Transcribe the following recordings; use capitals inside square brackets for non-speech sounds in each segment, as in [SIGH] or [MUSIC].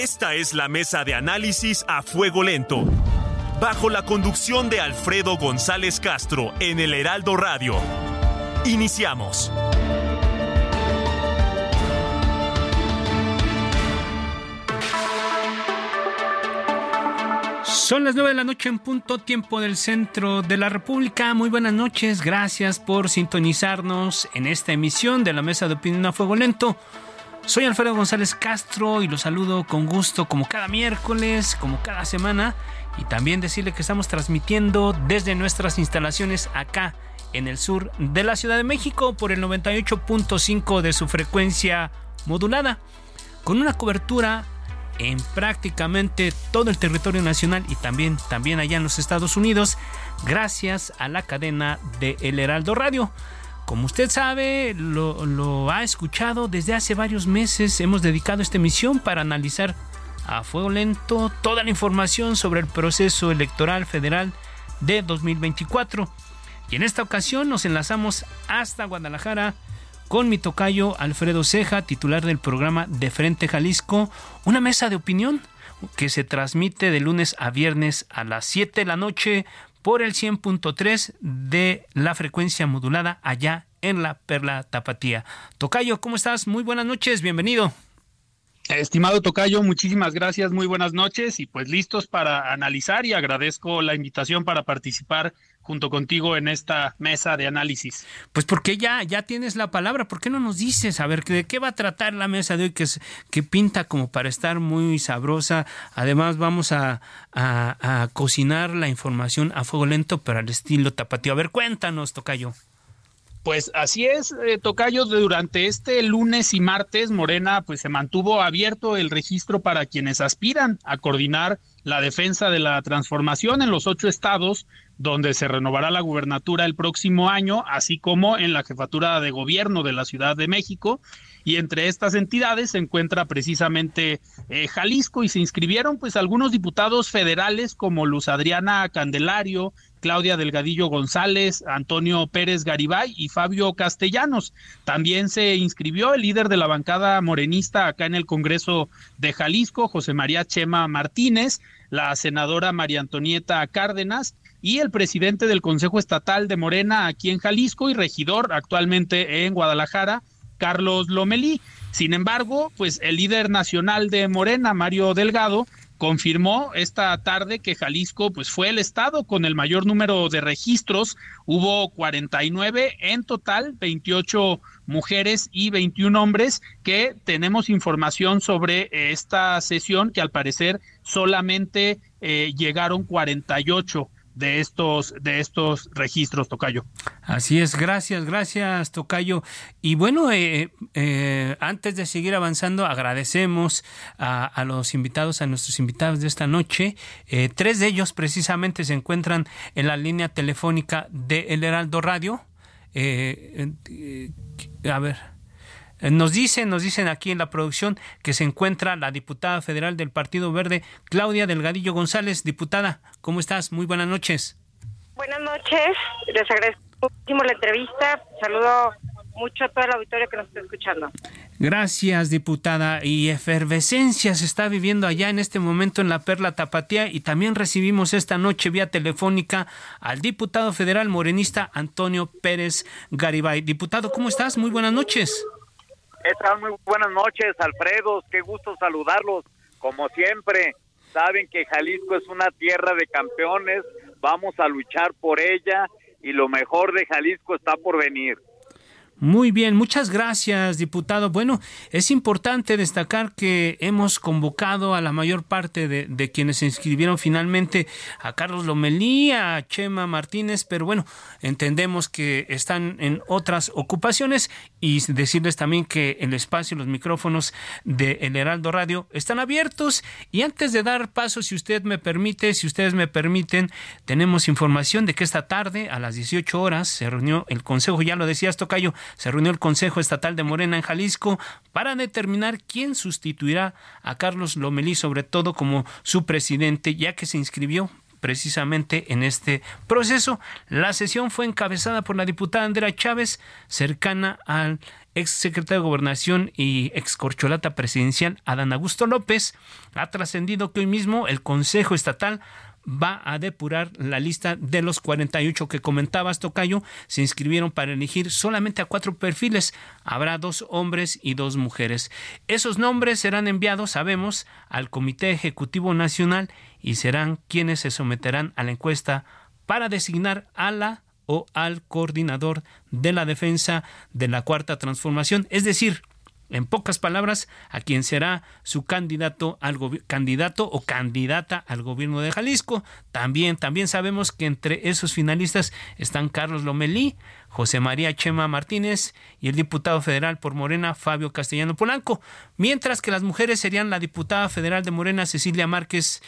Esta es la mesa de análisis a fuego lento, bajo la conducción de Alfredo González Castro en el Heraldo Radio. Iniciamos. Son las 9 de la noche en punto tiempo del centro de la República. Muy buenas noches, gracias por sintonizarnos en esta emisión de la Mesa de Opinión a Fuego Lento. Soy Alfredo González Castro y los saludo con gusto como cada miércoles, como cada semana. Y también decirle que estamos transmitiendo desde nuestras instalaciones acá en el sur de la Ciudad de México por el 98.5 de su frecuencia modulada, con una cobertura en prácticamente todo el territorio nacional y también, también allá en los Estados Unidos, gracias a la cadena de El Heraldo Radio. Como usted sabe, lo, ha escuchado desde hace varios meses, hemos dedicado esta emisión para analizar a fuego lento toda la información sobre el proceso electoral federal de 2024. Y en esta ocasión nos enlazamos hasta Guadalajara con mi tocayo Alfredo Ceja, titular del programa De Frente Jalisco, una mesa de opinión que se transmite de lunes a viernes a las 7 de la noche por el 100.3 de la frecuencia modulada allá en la Perla Tapatía. Tocayo, ¿cómo estás? Muy buenas noches, bienvenido. Estimado Tocayo, muchísimas gracias, muy buenas noches y pues listos para analizar y agradezco la invitación para participar junto contigo en esta mesa de análisis. Pues porque ya, ya tienes la palabra, ¿por qué no nos dices a ver de qué va a tratar la mesa de hoy que, es, que pinta como para estar muy sabrosa? Además vamos a, a, cocinar la información a fuego lento, pero al estilo tapatío. A ver, cuéntanos, Tocayo. Pues así es, eh, Tocayo, durante este lunes y martes, Morena pues se mantuvo abierto el registro para quienes aspiran a coordinar la defensa de la transformación en los ocho estados donde se renovará la gubernatura el próximo año, así como en la jefatura de gobierno de la Ciudad de México. Y entre estas entidades se encuentra precisamente eh, Jalisco y se inscribieron pues algunos diputados federales como Luz Adriana Candelario, Claudia Delgadillo González, Antonio Pérez Garibay y Fabio Castellanos. También se inscribió el líder de la bancada morenista acá en el Congreso de Jalisco, José María Chema Martínez, la senadora María Antonieta Cárdenas y el presidente del Consejo Estatal de Morena aquí en Jalisco y regidor actualmente en Guadalajara, Carlos Lomelí. Sin embargo, pues el líder nacional de Morena, Mario Delgado, confirmó esta tarde que Jalisco pues fue el estado con el mayor número de registros, hubo 49 en total, 28 mujeres y 21 hombres que tenemos información sobre esta sesión que al parecer solamente eh, llegaron 48 de estos de estos registros Tocayo. Así es, gracias, gracias Tocayo. Y bueno, eh, eh, antes de seguir avanzando, agradecemos a, los invitados, a nuestros invitados de esta noche. Eh, tres de ellos precisamente se encuentran en la línea telefónica de El Heraldo Radio. Eh, a ver. Nos dicen, nos dicen aquí en la producción que se encuentra la diputada federal del Partido Verde, Claudia Delgadillo González. Diputada, ¿cómo estás? Muy buenas noches. Buenas noches, les agradezco muchísimo la entrevista. Saludo mucho a todo el auditorio que nos está escuchando. Gracias, diputada. Y efervescencia se está viviendo allá en este momento en la Perla Tapatía y también recibimos esta noche vía telefónica al diputado federal morenista Antonio Pérez Garibay. Diputado, ¿cómo estás? Muy buenas noches. Están muy buenas noches, Alfredo. Qué gusto saludarlos. Como siempre, saben que Jalisco es una tierra de campeones. Vamos a luchar por ella y lo mejor de Jalisco está por venir. Muy bien, muchas gracias, diputado. Bueno, es importante destacar que hemos convocado a la mayor parte de, quienes se inscribieron finalmente, a Carlos Lomelí, a Chema Martínez, pero bueno, entendemos que están en otras ocupaciones y decirles también que el espacio, los micrófonos de El Heraldo Radio están abiertos. Y antes de dar paso, si usted me permite, si ustedes me permiten, tenemos información de que esta tarde a las 18 horas se reunió el Consejo, ya lo decías, Tocayo, se reunió el Consejo Estatal de Morena en Jalisco para determinar quién sustituirá a Carlos Lomelí, sobre todo como su presidente, ya que se inscribió precisamente en este proceso. La sesión fue encabezada por la diputada Andrea Chávez, cercana al ex secretario de Gobernación y ex corcholata presidencial Adán Augusto López. Ha trascendido que hoy mismo el Consejo Estatal va a depurar la lista de los 48 que comentabas, Tocayo. Se inscribieron para elegir solamente a cuatro perfiles. Habrá dos hombres y dos mujeres. Esos nombres serán enviados, sabemos, al Comité Ejecutivo Nacional y serán quienes se someterán a la encuesta para designar a la o al coordinador de la defensa de la cuarta transformación, es decir, en pocas palabras, a quien será su candidato al candidato o candidata al gobierno de Jalisco. También, también sabemos que entre esos finalistas están Carlos Lomelí, José María Chema Martínez y el diputado federal por Morena, Fabio Castellano Polanco, mientras que las mujeres serían la diputada federal de Morena, Cecilia Márquez,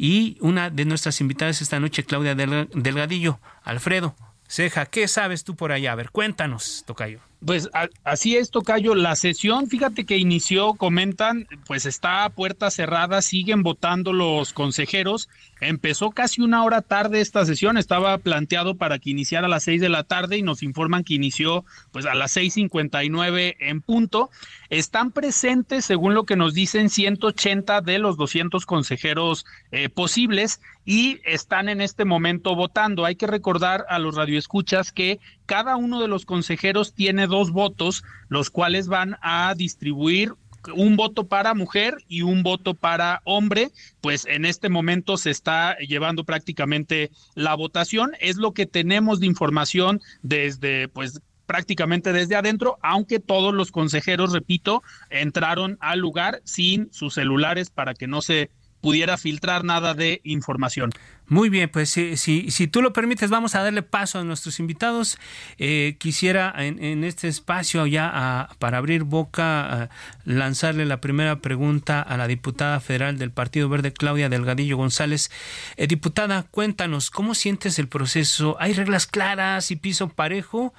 y una de nuestras invitadas esta noche, Claudia Delgadillo. Alfredo, Ceja, ¿qué sabes tú por allá? A ver, cuéntanos, Tocayo. Pues así es, Tocayo. La sesión, fíjate que inició, comentan, pues está a puerta cerrada, siguen votando los consejeros. Empezó casi una hora tarde esta sesión, estaba planteado para que iniciara a las seis de la tarde y nos informan que inició pues a las seis cincuenta y nueve en punto. Están presentes, según lo que nos dicen, 180 de los 200 consejeros eh, posibles y están en este momento votando. Hay que recordar a los radioescuchas que cada uno de los consejeros tiene dos votos, los cuales van a distribuir un voto para mujer y un voto para hombre, pues en este momento se está llevando prácticamente la votación, es lo que tenemos de información desde pues prácticamente desde adentro, aunque todos los consejeros, repito, entraron al lugar sin sus celulares para que no se pudiera filtrar nada de información. Muy bien, pues si, si, tú lo permites, vamos a darle paso a nuestros invitados. Eh, quisiera en, este espacio ya para abrir boca lanzarle la primera pregunta a la diputada federal del Partido Verde, Claudia Delgadillo González. Eh, diputada, cuéntanos, ¿cómo sientes el proceso? ¿Hay reglas claras y piso parejo?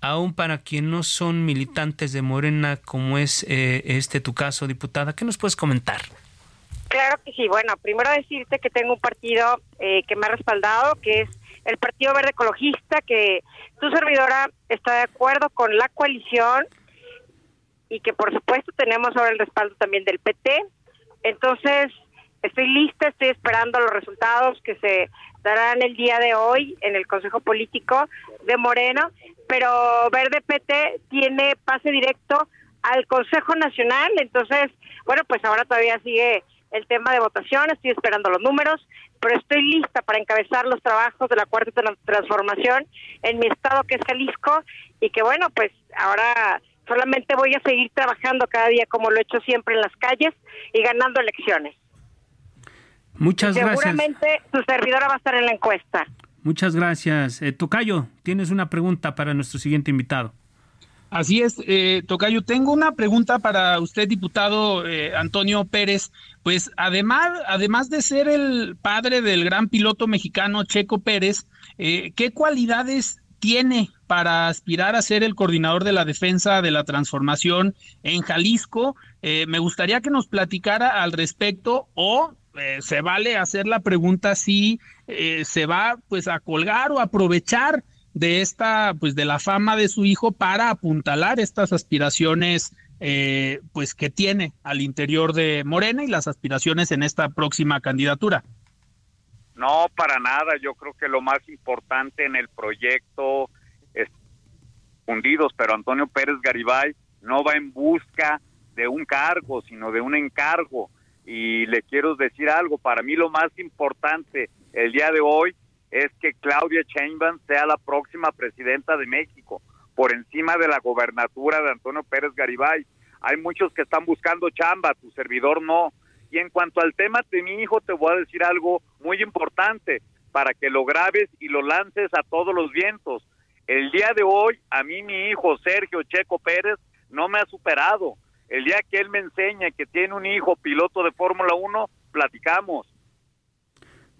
Aún para quienes no son militantes de Morena, como es eh, este tu caso, diputada, ¿qué nos puedes comentar? Claro que sí. Bueno, primero decirte que tengo un partido eh, que me ha respaldado, que es el Partido Verde Ecologista, que tu servidora está de acuerdo con la coalición y que por supuesto tenemos ahora el respaldo también del PT. Entonces, estoy lista, estoy esperando los resultados que se darán el día de hoy en el Consejo Político de Moreno, pero Verde PT tiene pase directo al Consejo Nacional, entonces, bueno, pues ahora todavía sigue el tema de votación, estoy esperando los números, pero estoy lista para encabezar los trabajos de la cuarta transformación en mi estado que es Jalisco y que bueno, pues ahora solamente voy a seguir trabajando cada día como lo he hecho siempre en las calles y ganando elecciones. Muchas gracias. Seguramente su servidora va a estar en la encuesta. Muchas gracias. Eh, Tocayo, tienes una pregunta para nuestro siguiente invitado. Así es, eh, Tocayo. Tengo una pregunta para usted, diputado eh, Antonio Pérez. Pues además, además de ser el padre del gran piloto mexicano Checo Pérez, eh, ¿qué cualidades tiene para aspirar a ser el coordinador de la defensa de la transformación en Jalisco? Eh, me gustaría que nos platicara al respecto o se vale hacer la pregunta si se va pues a colgar o aprovechar de esta, pues de la fama de su hijo para apuntalar estas aspiraciones eh, pues que tiene al interior de Morena y las aspiraciones en esta próxima candidatura. No, para nada. Yo creo que lo más importante en el proyecto es fundidos, pero Antonio Pérez Garibay no va en busca de un cargo, sino de un encargo. Y le quiero decir algo, para mí lo más importante el día de hoy es que Claudia Sheinbaum sea la próxima presidenta de México, por encima de la gobernatura de Antonio Pérez Garibay. Hay muchos que están buscando chamba, tu servidor no. Y en cuanto al tema de mi hijo, te voy a decir algo muy importante para que lo grabes y lo lances a todos los vientos. El día de hoy, a mí mi hijo Sergio Checo Pérez no me ha superado. El día que él me enseña que tiene un hijo piloto de Fórmula 1, platicamos.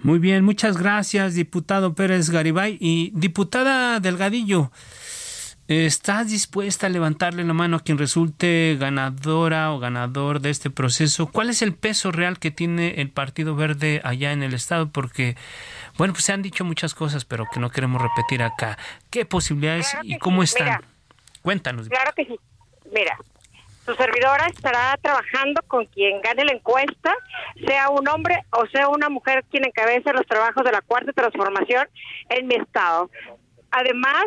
Muy bien, muchas gracias, diputado Pérez Garibay. Y diputada Delgadillo, ¿estás dispuesta a levantarle la mano a quien resulte ganadora o ganador de este proceso? ¿Cuál es el peso real que tiene el Partido Verde allá en el Estado? Porque, bueno, pues se han dicho muchas cosas, pero que no queremos repetir acá. ¿Qué posibilidades y cómo están? Cuéntanos. Claro que sí. Mira, su servidora estará trabajando con quien gane la encuesta, sea un hombre o sea una mujer quien encabece los trabajos de la cuarta transformación en mi estado. Además,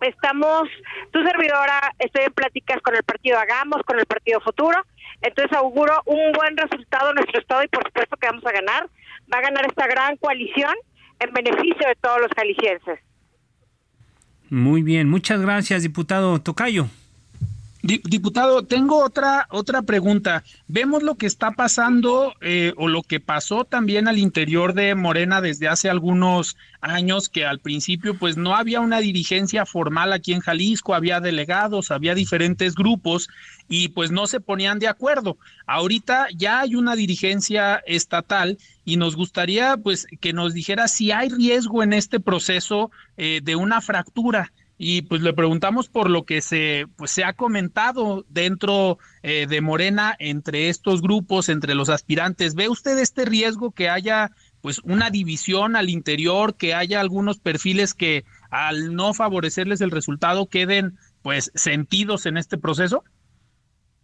estamos, tu servidora, estoy en pláticas con el partido Hagamos, con el partido Futuro, entonces auguro un buen resultado en nuestro estado y por supuesto que vamos a ganar. Va a ganar esta gran coalición en beneficio de todos los jaliscienses. Muy bien, muchas gracias, diputado Tocayo. Diputado, tengo otra otra pregunta. Vemos lo que está pasando eh, o lo que pasó también al interior de Morena desde hace algunos años, que al principio pues no había una dirigencia formal aquí en Jalisco, había delegados, había diferentes grupos y pues no se ponían de acuerdo. Ahorita ya hay una dirigencia estatal y nos gustaría pues que nos dijera si hay riesgo en este proceso eh, de una fractura y pues le preguntamos por lo que se pues se ha comentado dentro eh, de Morena entre estos grupos entre los aspirantes. Ve usted este riesgo que haya pues una división al interior que haya algunos perfiles que al no favorecerles el resultado queden pues sentidos en este proceso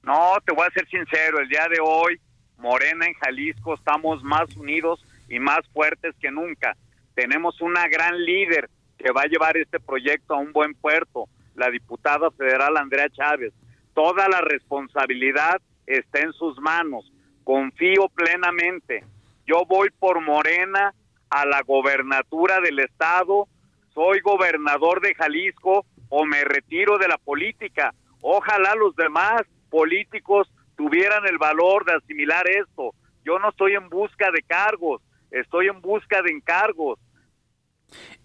no te voy a ser sincero el día de hoy Morena en Jalisco estamos más unidos y más fuertes que nunca. Tenemos una gran líder que va a llevar este proyecto a un buen puerto, la diputada federal Andrea Chávez. Toda la responsabilidad está en sus manos. Confío plenamente. Yo voy por Morena a la gobernatura del estado, soy gobernador de Jalisco o me retiro de la política. Ojalá los demás políticos tuvieran el valor de asimilar esto. Yo no estoy en busca de cargos, estoy en busca de encargos.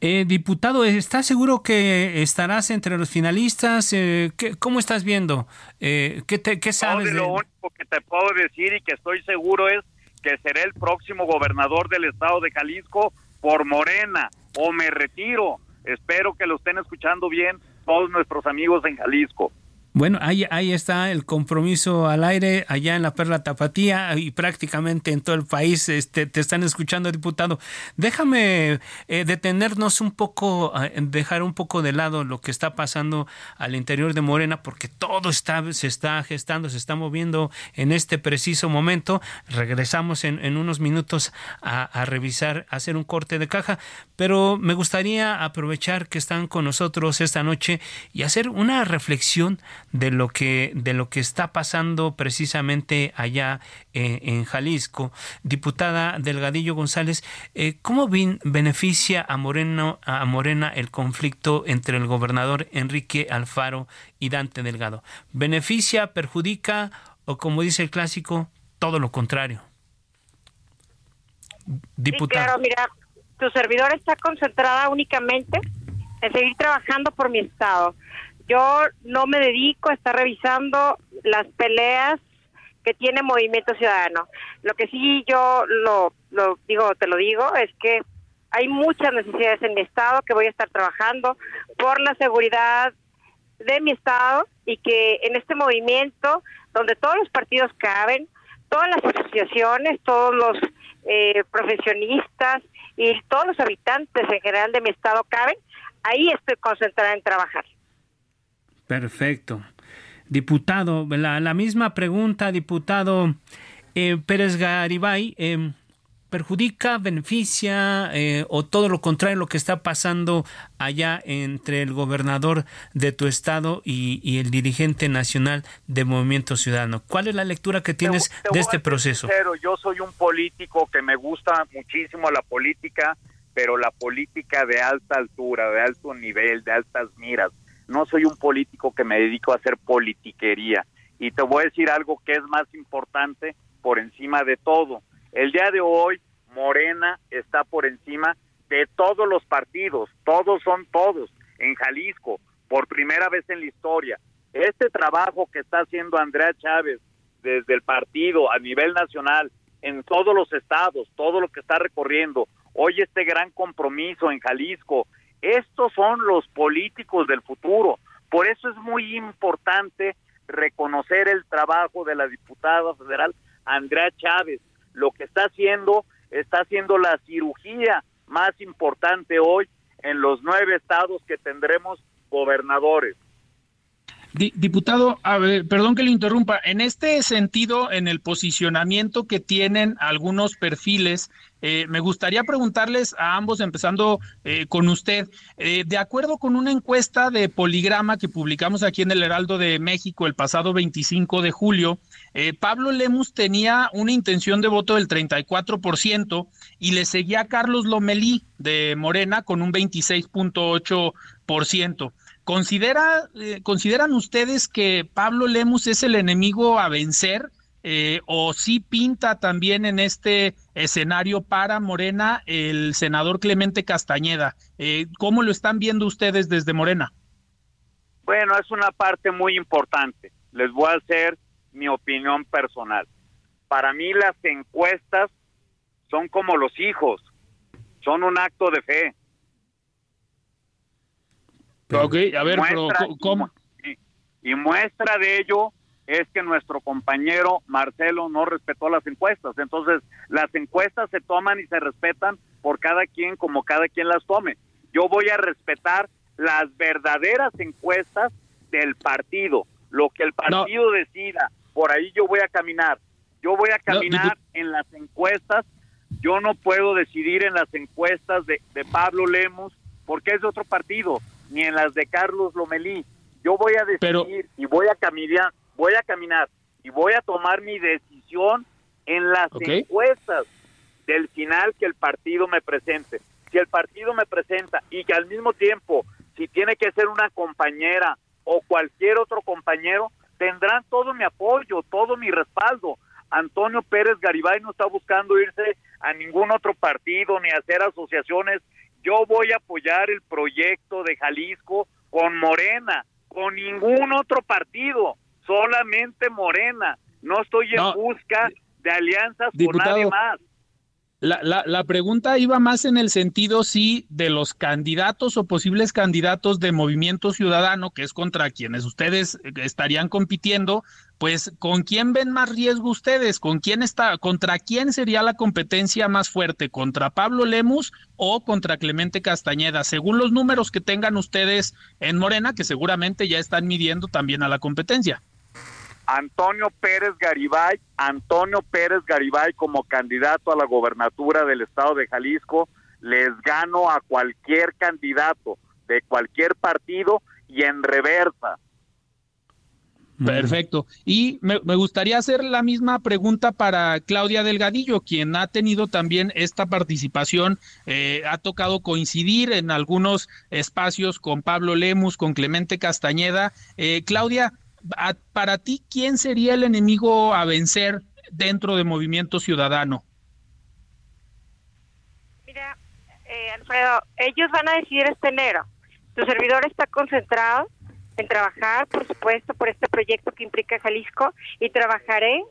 Eh, diputado, ¿estás seguro que estarás entre los finalistas? Eh, ¿Cómo estás viendo? Eh, ¿qué, te, sabes? lo único que te puedo decir y que estoy seguro es que seré el próximo gobernador del estado de Jalisco por Morena o me retiro. Espero que lo estén escuchando bien todos nuestros amigos en Jalisco. Bueno, ahí, ahí está el compromiso al aire, allá en la Perla Tapatía y prácticamente en todo el país este, te están escuchando, diputado. Déjame eh, detenernos un poco, dejar un poco de lado lo que está pasando al interior de Morena, porque todo está, se está gestando, se está moviendo en este preciso momento. Regresamos en, en unos minutos a, revisar, hacer un corte de caja, pero me gustaría aprovechar que están con nosotros esta noche y hacer una reflexión de lo que de lo que está pasando precisamente allá eh, en Jalisco. Diputada Delgadillo González, eh, ¿cómo beneficia a Moreno a Morena el conflicto entre el gobernador Enrique Alfaro y Dante Delgado? ¿Beneficia, perjudica o como dice el clásico, todo lo contrario? Diputada. mira, tu servidor está concentrada únicamente en seguir trabajando por mi estado yo no me dedico a estar revisando las peleas que tiene Movimiento Ciudadano. Lo que sí yo lo, lo digo, te lo digo, es que hay muchas necesidades en mi estado que voy a estar trabajando por la seguridad de mi estado y que en este movimiento donde todos los partidos caben, todas las asociaciones, todos los eh, profesionistas y todos los habitantes en general de mi estado caben, ahí estoy concentrada en trabajar. Perfecto. Diputado, la, misma pregunta, diputado eh, Pérez Garibay. Eh, ¿Perjudica, beneficia eh, o todo lo contrario lo que está pasando allá entre el gobernador de tu estado y, el dirigente nacional de Movimiento Ciudadano? ¿Cuál es la lectura que tienes de este proceso? yo soy un político que me gusta muchísimo la política, pero la política de alta altura, de alto nivel, de altas miras no soy un político que me dedico a hacer politiquería. Y te voy a decir algo que es más importante por encima de todo. El día de hoy, Morena está por encima de todos los partidos, todos son todos, en Jalisco, por primera vez en la historia. Este trabajo que está haciendo Andrea Chávez desde el partido a nivel nacional, en todos los estados, todo lo que está recorriendo, hoy este gran compromiso en Jalisco, estos son los políticos del futuro. Por eso es muy importante reconocer el trabajo de la diputada federal Andrea Chávez. Lo que está haciendo, está haciendo la cirugía más importante hoy en los nueve estados que tendremos gobernadores. Diputado, perdón que le interrumpa. En este sentido, en el posicionamiento que tienen algunos perfiles, eh, me gustaría preguntarles a ambos, empezando eh, con usted, eh, de acuerdo con una encuesta de Poligrama que publicamos aquí en el Heraldo de México el pasado 25 de julio, Pablo Lemus tenía una intención de voto del 34% y le seguía Carlos Lomelí de Morena con un 26.8%. ¿Considera, eh, ¿Consideran ustedes que Pablo Lemus es el enemigo a vencer eh, o sí pinta también en este escenario para Morena el senador Clemente Castañeda? Eh, ¿Cómo lo están viendo ustedes desde Morena? Bueno, es una parte muy importante. Les voy a hacer mi opinión personal. Para mí las encuestas son como los hijos, son un acto de fe ok, a ver, pero ¿cómo? Y, muestra de ello es que nuestro compañero Marcelo no respetó las encuestas. Entonces, las encuestas se toman y se respetan por cada quien como cada quien las tome. Yo voy a respetar las verdaderas encuestas del partido, lo que el partido decida. Por ahí yo voy a caminar. Yo voy a caminar en las encuestas. Yo no puedo decidir en las encuestas de, de Pablo Lemos porque es de otro partido ni en las de Carlos Lomelí. Yo voy a decidir y voy a caminar, voy a caminar y voy a tomar mi decisión en las encuestas del final que el partido me presente. Si el partido me presenta y que al mismo tiempo, si tiene que ser una compañera o cualquier otro compañero, tendrán todo mi apoyo, todo mi respaldo. Antonio Pérez Garibay no está buscando irse a ningún otro partido ni hacer asociaciones yo voy a apoyar el proyecto de Jalisco con Morena, con ningún otro partido, solamente Morena. No estoy en busca de alianzas con nadie más. La, la, la, pregunta iba más en el sentido, sí, de los candidatos o posibles candidatos de Movimiento Ciudadano, que es contra quienes ustedes estarían compitiendo, pues ¿con quién ven más riesgo ustedes? ¿Con quién está, contra quién sería la competencia más fuerte? ¿Contra Pablo Lemus o contra Clemente Castañeda? Según los números que tengan ustedes en Morena, que seguramente ya están midiendo también a la competencia. Antonio Pérez Garibay, Antonio Pérez Garibay como candidato a la gobernatura del estado de Jalisco, les gano a cualquier candidato de cualquier partido y en reversa. Perfecto. Y me, gustaría hacer la misma pregunta para Claudia Delgadillo, quien ha tenido también esta participación, eh, ha tocado coincidir en algunos espacios con Pablo Lemus, con Clemente Castañeda. Eh, Claudia, para ti, ¿quién sería el enemigo a vencer dentro de Movimiento Ciudadano? Mira, eh, Alfredo, ellos van a decidir este enero. Tu servidor está concentrado en trabajar, por supuesto, por este proyecto que implica Jalisco y trabajaré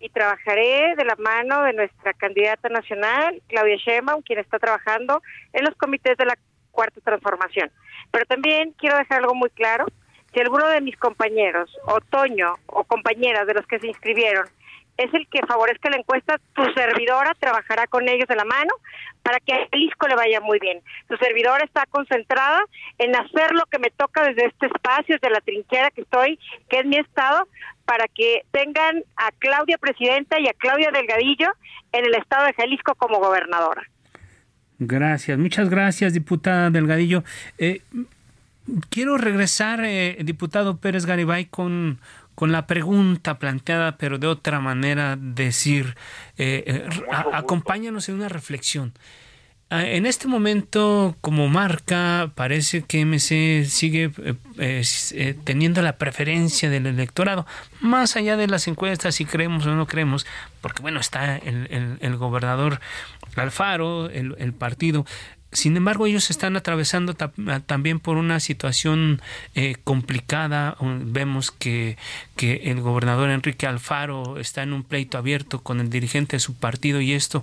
y trabajaré de la mano de nuestra candidata nacional, Claudia Sheinbaum, quien está trabajando en los comités de la Cuarta Transformación. Pero también quiero dejar algo muy claro si alguno de mis compañeros, otoño o compañeras de los que se inscribieron, es el que favorezca la encuesta, tu servidora trabajará con ellos de la mano para que a Jalisco le vaya muy bien. Tu servidora está concentrada en hacer lo que me toca desde este espacio, desde la trinchera que estoy, que es mi estado, para que tengan a Claudia Presidenta y a Claudia Delgadillo en el estado de Jalisco como gobernadora. Gracias, muchas gracias, diputada Delgadillo. Eh, quiero regresar, eh, diputado Pérez Garibay, con, con la pregunta planteada, pero de otra manera decir, eh, eh, acompáñanos en una reflexión. Ah, en este momento, como marca, parece que MC sigue eh, teniendo la preferencia del electorado, más allá de las encuestas, si creemos o no creemos, porque bueno, está el, gobernador Alfaro, el, partido. Sin embargo, ellos están atravesando también por una situación complicada. Vemos que, que el gobernador Enrique Alfaro está en un pleito abierto con el dirigente de su partido y esto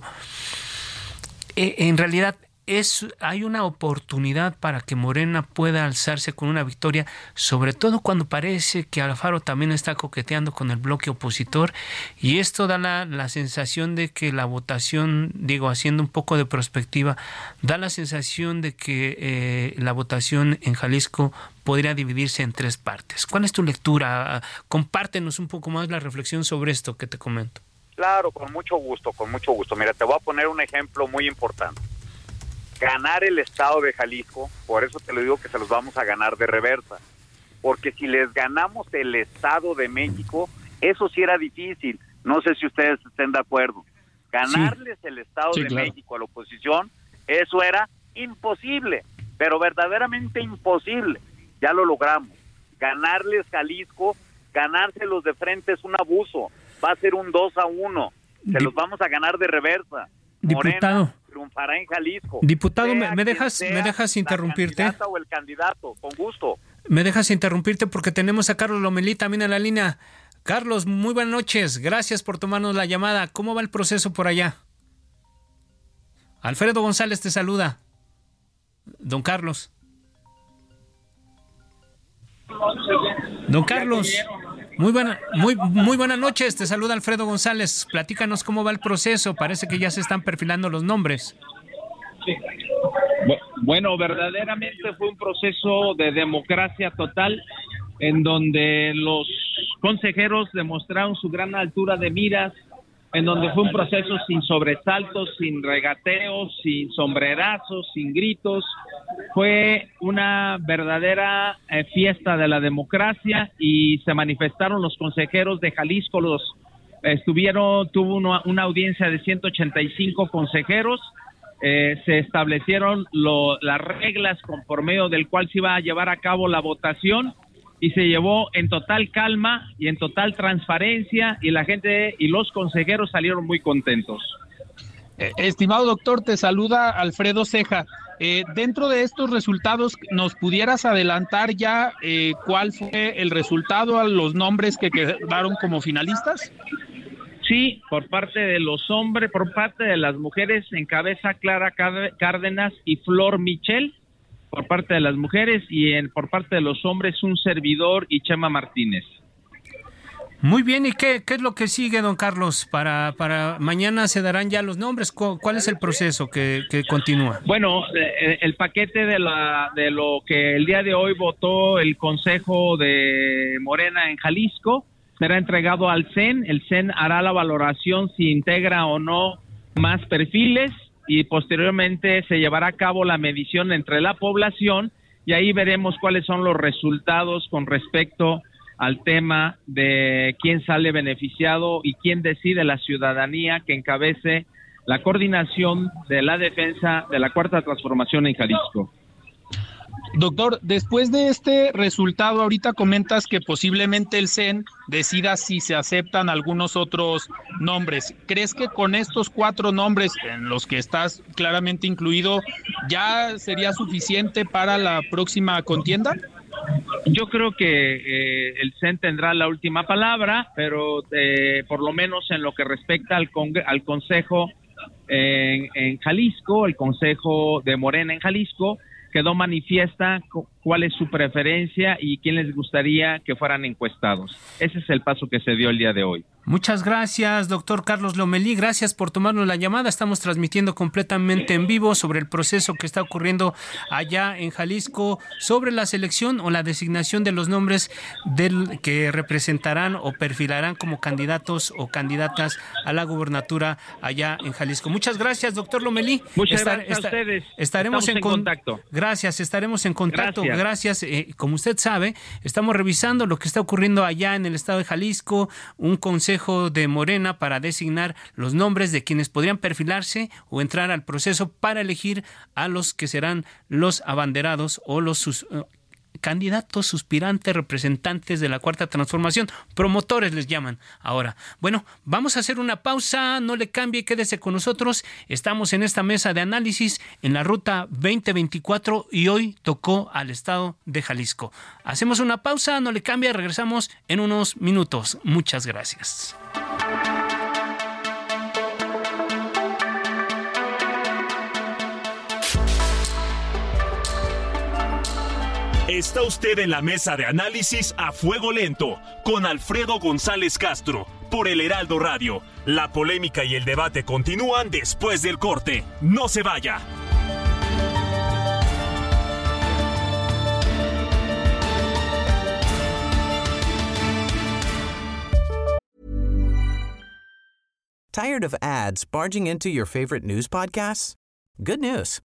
eh, en realidad es, hay una oportunidad para que Morena pueda alzarse con una victoria, sobre todo cuando parece que Alfaro también está coqueteando con el bloque opositor y esto da la, sensación de que la votación, digo, haciendo un poco de perspectiva, da la sensación de que eh, la votación en Jalisco podría dividirse en tres partes. ¿Cuál es tu lectura? Compártenos un poco más la reflexión sobre esto que te comento. Claro, con mucho gusto, con mucho gusto. Mira, te voy a poner un ejemplo muy importante. Ganar el estado de Jalisco, por eso te lo digo que se los vamos a ganar de reversa. Porque si les ganamos el estado de México, eso sí era difícil. No sé si ustedes estén de acuerdo. Ganarles el estado de México a la oposición, eso era imposible, pero verdaderamente imposible. Ya lo logramos. Ganarles Jalisco, ganárselos de frente es un abuso va a ser un 2 a 1. Se los vamos a ganar de reversa. Diputado. Triunfará en Jalisco. Diputado, ¿me, dejas, ¿me dejas interrumpirte? o el candidato, con gusto. Me dejas interrumpirte porque tenemos a Carlos Lomelí también en la línea. Carlos, muy buenas noches. Gracias por tomarnos la llamada. ¿Cómo va el proceso por allá? Alfredo González te saluda. Don Carlos. Don Carlos. Muy buena, muy, muy buenas noches. Te saluda Alfredo González. Platícanos cómo va el proceso. Parece que ya se están perfilando los nombres. Bueno, verdaderamente fue un proceso de democracia total en donde los consejeros demostraron su gran altura de miras, en donde fue un proceso sin sobresaltos, sin regateos, sin sombrerazos, sin gritos. Fue una verdadera eh, fiesta de la democracia y se manifestaron los consejeros de Jalisco, los estuvieron, tuvo una, audiencia de 185 consejeros. Eh, se establecieron las reglas por medio del cual se iba a llevar a cabo la votación y se llevó en total calma y en total transparencia y la gente y los consejeros salieron muy contentos. Eh, estimado doctor, te saluda Alfredo Ceja. Eh, dentro de estos resultados, ¿nos pudieras adelantar ya eh, cuál fue el resultado a los nombres que quedaron como finalistas? Sí, por parte de los hombres, por parte de las mujeres, encabeza Clara Cárdenas y Flor Michel por parte de las mujeres y en, por parte de los hombres un servidor y Chema Martínez. Muy bien, ¿y qué, qué es lo que sigue, don Carlos? Para, para mañana se darán ya los nombres. ¿Cuál es el proceso que, que continúa? Bueno, eh, el paquete de, la, de lo que el día de hoy votó el Consejo de Morena en Jalisco será entregado al CEN. El CEN hará la valoración si integra o no más perfiles y posteriormente se llevará a cabo la medición entre la población y ahí veremos cuáles son los resultados con respecto al tema de quién sale beneficiado y quién decide la ciudadanía que encabece la coordinación de la defensa de la cuarta transformación en Jalisco. Doctor, después de este resultado, ahorita comentas que posiblemente el CEN decida si se aceptan algunos otros nombres. ¿Crees que con estos cuatro nombres en los que estás claramente incluido ya sería suficiente para la próxima contienda? Yo creo que eh, el CEN tendrá la última palabra, pero eh, por lo menos en lo que respecta al, al Consejo en Jalisco, el Consejo de Morena en Jalisco, quedó manifiesta cuál es su preferencia y quién les gustaría que fueran encuestados. Ese es el paso que se dio el día de hoy. Muchas gracias, doctor Carlos Lomelí. Gracias por tomarnos la llamada. Estamos transmitiendo completamente en vivo sobre el proceso que está ocurriendo allá en Jalisco sobre la selección o la designación de los nombres del que representarán o perfilarán como candidatos o candidatas a la gubernatura allá en Jalisco. Muchas gracias, doctor Lomelí. Muchas gracias a ustedes. Estaremos en, contacto. Gracias, estaremos en contacto. Gracias. Eh, como usted sabe, estamos revisando lo que está ocurriendo allá en el estado de Jalisco, un consejo de Morena para designar los nombres de quienes podrían perfilarse o entrar al proceso para elegir a los que serán los abanderados o los sus, candidatos, suspirantes, representantes de la cuarta transformación, promotores les llaman ahora. Bueno, vamos a hacer una pausa, no le cambie, quédese con nosotros. Estamos en esta mesa de análisis en la ruta 2024 y hoy tocó al estado de Jalisco. Hacemos una pausa, no le cambie, regresamos en unos minutos. Muchas gracias. Está usted en la mesa de análisis a fuego lento con Alfredo González Castro por el Heraldo Radio. La polémica y el debate continúan después del corte. No se vaya. Tired of ads barging into your favorite news podcasts? Good news.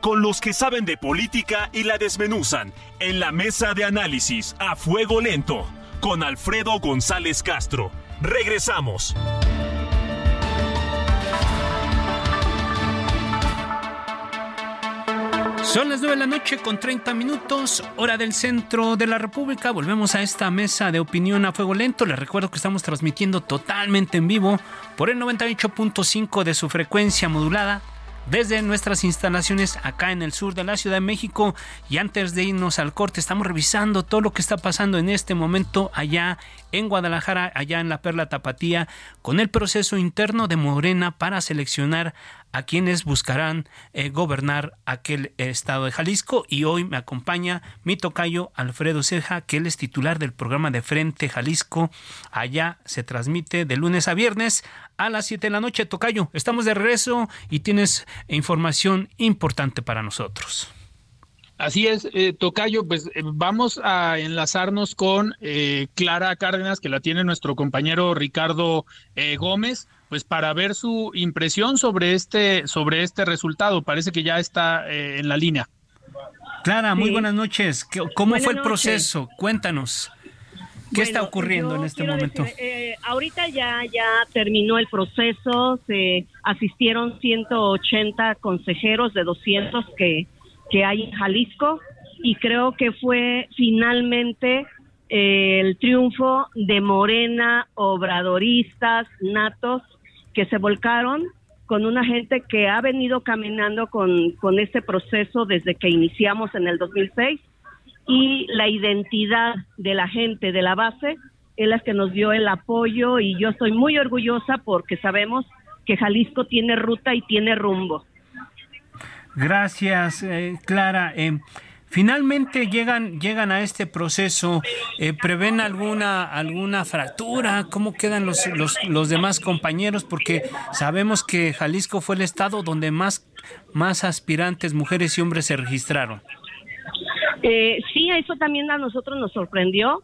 con los que saben de política y la desmenuzan en la mesa de análisis a fuego lento con Alfredo González Castro. Regresamos. Son las 9 de la noche con 30 minutos, hora del centro de la República. Volvemos a esta mesa de opinión a fuego lento. Les recuerdo que estamos transmitiendo totalmente en vivo por el 98.5 de su frecuencia modulada desde nuestras instalaciones acá en el sur de la Ciudad de México. Y antes de irnos al corte, estamos revisando todo lo que está pasando en este momento allá en Guadalajara, allá en la Perla Tapatía, con el proceso interno de Morena para seleccionar a quienes buscarán eh, gobernar aquel estado de Jalisco. Y hoy me acompaña mi tocayo Alfredo Ceja, que él es titular del programa de Frente Jalisco. Allá se transmite de lunes a viernes a las 7 de la noche. Tocayo, estamos de regreso y tienes información importante para nosotros. Así es, eh, Tocayo, pues eh, vamos a enlazarnos con eh, Clara Cárdenas, que la tiene nuestro compañero Ricardo Gómez, pues para ver su impresión sobre este, sobre este resultado. Parece que ya está en la línea. Clara, muy buenas noches. ¿Cómo fue el proceso? Cuéntanos. ¿Qué está ocurriendo en este momento? ahorita ya, ya terminó el proceso, se asistieron 180 consejeros de 200 que que hay en Jalisco y creo que fue finalmente eh, el triunfo de Morena, obradoristas, natos, que se volcaron con una gente que ha venido caminando con, con este proceso desde que iniciamos en el 2006 y la identidad de la gente de la base es la que nos dio el apoyo y yo estoy muy orgullosa porque sabemos que Jalisco tiene ruta y tiene rumbo. Gracias, eh, Clara. Eh, finalmente llegan, llegan a este proceso, eh, ¿prevén alguna, alguna fractura? ¿Cómo quedan los, los, los, demás compañeros? Porque sabemos que Jalisco fue el estado donde más, más aspirantes, mujeres y hombres se registraron. sí, eso también a nosotros nos sorprendió.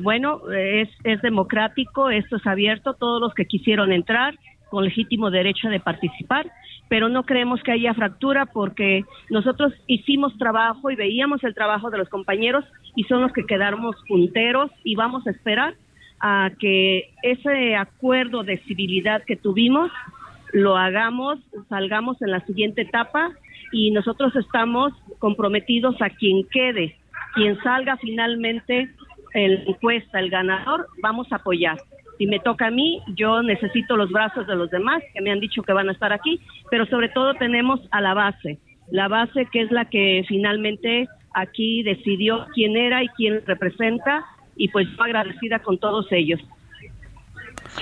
bueno, es, es democrático, esto es abierto, todos los que quisieron entrar con legítimo derecho de participar pero no creemos que haya fractura porque nosotros hicimos trabajo y veíamos el trabajo de los compañeros y son los que quedamos punteros y vamos a esperar a que ese acuerdo de civilidad que tuvimos lo hagamos, salgamos en la siguiente etapa y nosotros estamos comprometidos a quien quede, quien salga finalmente en la encuesta, el ganador, vamos a apoyar si me toca a mí, yo necesito los brazos de los demás que me han dicho que van a estar aquí, pero sobre todo tenemos a la base, la base que es la que finalmente aquí decidió quién era y quién representa y pues agradecida con todos ellos.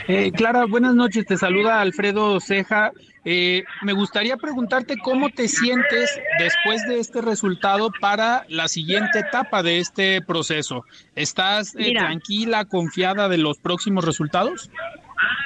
Eh, Clara, buenas noches. Te saluda Alfredo Ceja. Eh, me gustaría preguntarte cómo te sientes después de este resultado para la siguiente etapa de este proceso. ¿Estás eh, tranquila, confiada de los próximos resultados?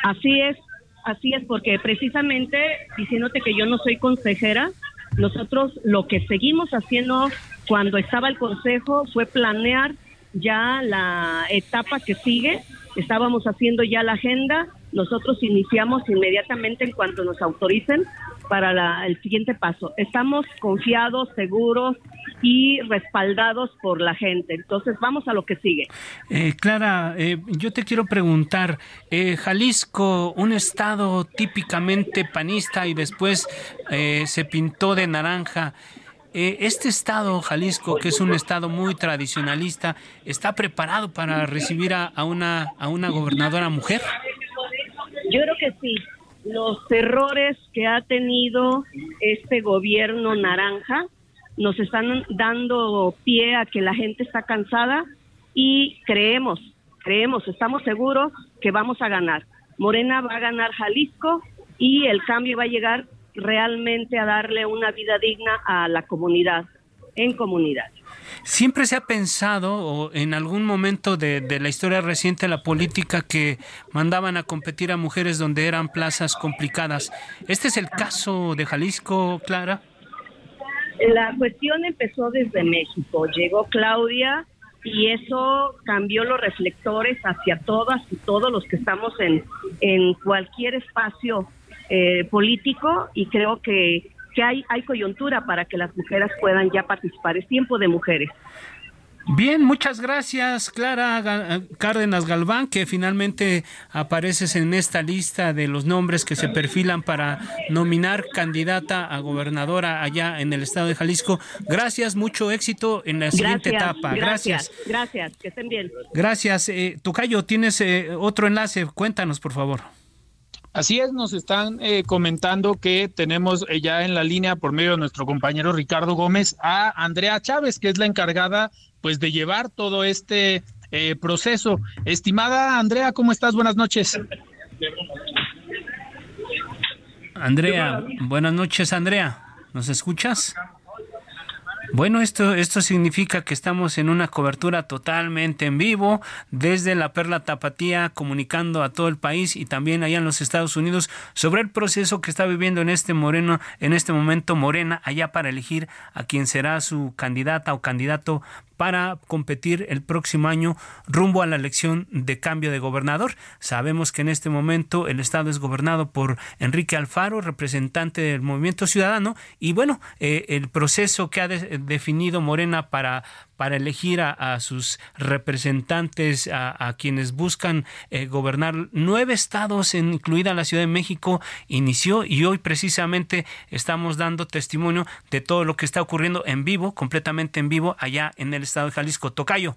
Así es, así es, porque precisamente diciéndote que yo no soy consejera, nosotros lo que seguimos haciendo cuando estaba el consejo fue planear ya la etapa que sigue estábamos haciendo ya la agenda, nosotros iniciamos inmediatamente en cuanto nos autoricen para el siguiente paso. Estamos confiados, seguros y respaldados por la gente. Entonces vamos a lo que sigue. Eh, Clara, eh, yo te quiero preguntar, eh, Jalisco, un estado típicamente panista y después se pintó de naranja. Eh, este estado, Jalisco, que es un estado muy tradicionalista, ¿está preparado para recibir una, a una gobernadora mujer? Yo creo que sí. Los errores que ha tenido este gobierno naranja nos están dando pie a que la gente está cansada y creemos, creemos, estamos seguros que vamos a ganar. Morena va a ganar Jalisco y el cambio va a llegar realmente a darle una vida digna a la comunidad, en comunidad. Siempre se ha pensado, o en algún momento de, de, la historia reciente la política, que mandaban a competir a mujeres donde eran plazas complicadas. ¿Este es el caso de Jalisco, Clara? La cuestión empezó desde México. Llegó Claudia y eso cambió los reflectores hacia todas y todos los que estamos en, en cualquier espacio eh, político y creo que, que hay, hay coyuntura para que las mujeres puedan ya participar. Es tiempo de mujeres. Bien, muchas gracias, Clara Cárdenas Galván, que finalmente apareces en esta lista de los nombres que se perfilan para nominar candidata a gobernadora allá en el estado de Jalisco. Gracias, mucho éxito en la siguiente etapa. Gracias. Gracias, que estén bien. Gracias. Eh, Tucayo, tienes eh, otro enlace. Cuéntanos, por favor. Así es, nos están eh, comentando que tenemos eh, ya en la línea por medio de nuestro compañero Ricardo Gómez a Andrea Chávez, que es la encargada pues de llevar todo este eh, proceso. Estimada Andrea, ¿cómo estás? Buenas noches. Andrea, buenas noches, Andrea. ¿Nos escuchas? Bueno, esto, esto significa que estamos en una cobertura totalmente en vivo desde la Perla Tapatía, comunicando a todo el país y también allá en los Estados Unidos sobre el proceso que está viviendo en este Moreno, en este momento Morena, allá para elegir a quien será su candidata o candidato para competir el próximo año rumbo a la elección de cambio de gobernador. Sabemos que en este momento el estado es gobernado por Enrique Alfaro, representante del Movimiento Ciudadano, y bueno, eh, el proceso que ha definido Morena para para elegir a, sus representantes, a, quienes buscan eh, gobernar nueve estados, incluida la Ciudad de México, inició y hoy precisamente estamos dando testimonio de todo lo que está ocurriendo en vivo, completamente en vivo, allá en el estado de Jalisco. Tocayo.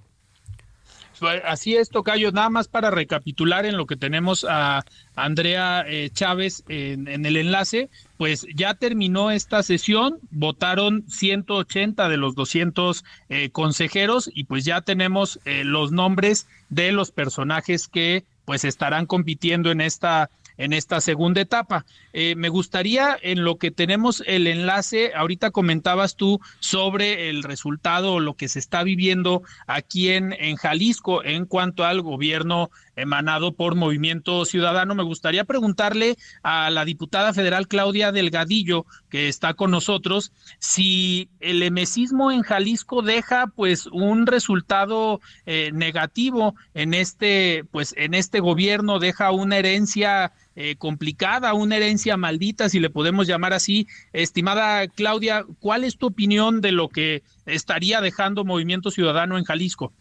Así es, Tocayo. Nada más para recapitular en lo que tenemos a Andrea eh, Chávez en, el enlace, pues ya terminó esta sesión, votaron 180 de los 200 eh, consejeros y pues ya tenemos eh, los nombres de los personajes que pues estarán compitiendo en esta en esta segunda etapa. Eh, me gustaría, en lo que tenemos el enlace, ahorita comentabas tú sobre el resultado lo que se está viviendo aquí en, en Jalisco en cuanto al gobierno emanado por Movimiento Ciudadano. Me gustaría preguntarle a la diputada federal Claudia Delgadillo, que está con nosotros, si el emesismo en Jalisco deja pues un resultado eh, negativo en este, pues en este gobierno, deja una herencia eh, complicada, una herencia maldita, si le podemos llamar así. Estimada Claudia, ¿cuál es tu opinión de lo que estaría dejando Movimiento Ciudadano en Jalisco?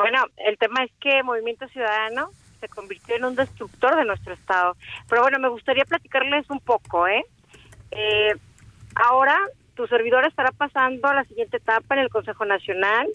Bueno, el tema es que Movimiento Ciudadano se convirtió en un destructor de nuestro Estado. Pero bueno, me gustaría platicarles un poco, ¿eh? eh ahora tu servidor estará pasando a la siguiente etapa en el Consejo Nacional,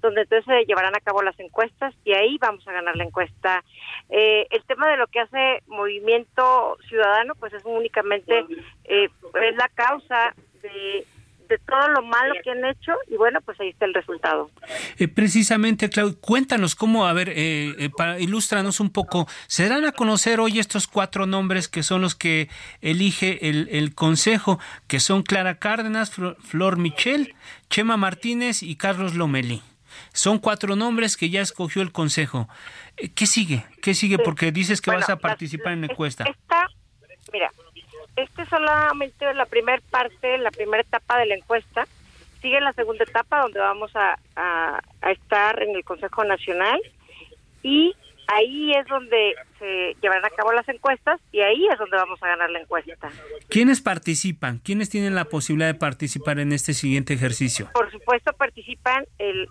donde entonces se llevarán a cabo las encuestas y ahí vamos a ganar la encuesta. Eh, el tema de lo que hace Movimiento Ciudadano, pues es únicamente, eh, es la causa de de todo lo malo que han hecho y bueno, pues ahí está el resultado. Eh, precisamente, Claudio, cuéntanos cómo, a ver, eh, eh, para ilústranos un poco, ¿se dan a conocer hoy estos cuatro nombres que son los que elige el, el Consejo, que son Clara Cárdenas, Flor Michel, Chema Martínez y Carlos Lomelí? Son cuatro nombres que ya escogió el Consejo. ¿Qué sigue? ¿Qué sigue? Porque dices que vas a participar en la encuesta. Esta, mira, esta es solamente la primera parte, la primera etapa de la encuesta. Sigue la segunda etapa donde vamos a, estar en el Consejo Nacional y ahí es donde se llevarán a cabo las encuestas y ahí es donde vamos a ganar la encuesta. ¿Quiénes participan? ¿Quiénes tienen la posibilidad de participar en este siguiente ejercicio? Por supuesto participan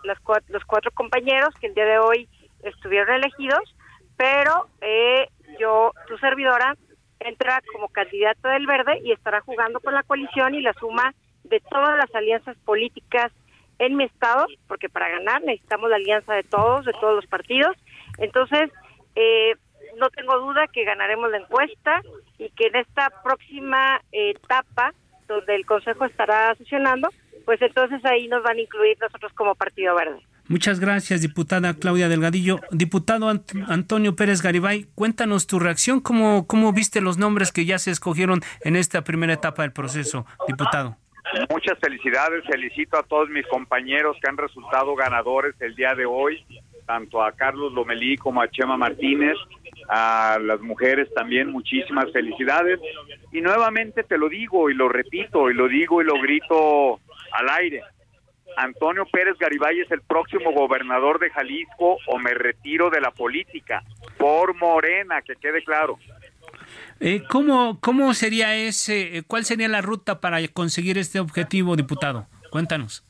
los, los cuatro compañeros que el día de hoy estuvieron elegidos, pero eh, yo, tu servidora, entra como candidato del Verde y estará jugando con la coalición y la suma de todas las alianzas políticas en mi estado, porque para ganar necesitamos la alianza de todos, de todos los partidos. Entonces, eh, no tengo duda que ganaremos la encuesta y que en esta próxima etapa, donde el Consejo estará sesionando, pues entonces ahí nos van a incluir nosotros como Partido Verde. Muchas gracias, diputada Claudia Delgadillo. Diputado Antonio Pérez Garibay, cuéntanos tu reacción, ¿Cómo, cómo viste los nombres que ya se escogieron en esta primera etapa del proceso, diputado. Muchas felicidades, felicito a todos mis compañeros que han resultado ganadores el día de hoy, tanto a Carlos Lomelí como a Chema Martínez, a las mujeres también muchísimas felicidades. Y nuevamente te lo digo y lo repito y lo digo y lo grito al aire Antonio Pérez Garibay es el próximo gobernador de Jalisco o me retiro de la política por Morena, que quede claro. Eh, ¿cómo, ¿Cómo sería ese, eh, cuál sería la ruta para conseguir este objetivo, diputado? Cuéntanos.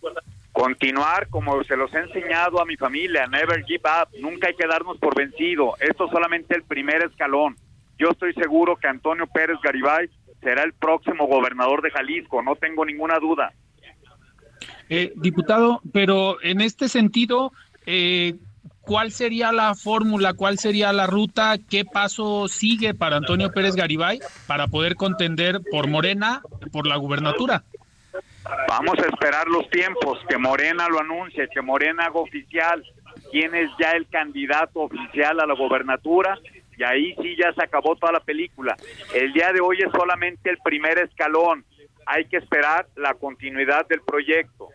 Continuar como se los he enseñado a mi familia, never give up, nunca hay que darnos por vencido, esto es solamente el primer escalón. Yo estoy seguro que Antonio Pérez Garibay será el próximo gobernador de Jalisco, no tengo ninguna duda. Eh, diputado, pero en este sentido, eh, ¿cuál sería la fórmula, cuál sería la ruta, qué paso sigue para Antonio Pérez Garibay para poder contender por Morena, por la gubernatura? Vamos a esperar los tiempos, que Morena lo anuncie, que Morena haga oficial quién es ya el candidato oficial a la gobernatura y ahí sí ya se acabó toda la película. El día de hoy es solamente el primer escalón, hay que esperar la continuidad del proyecto.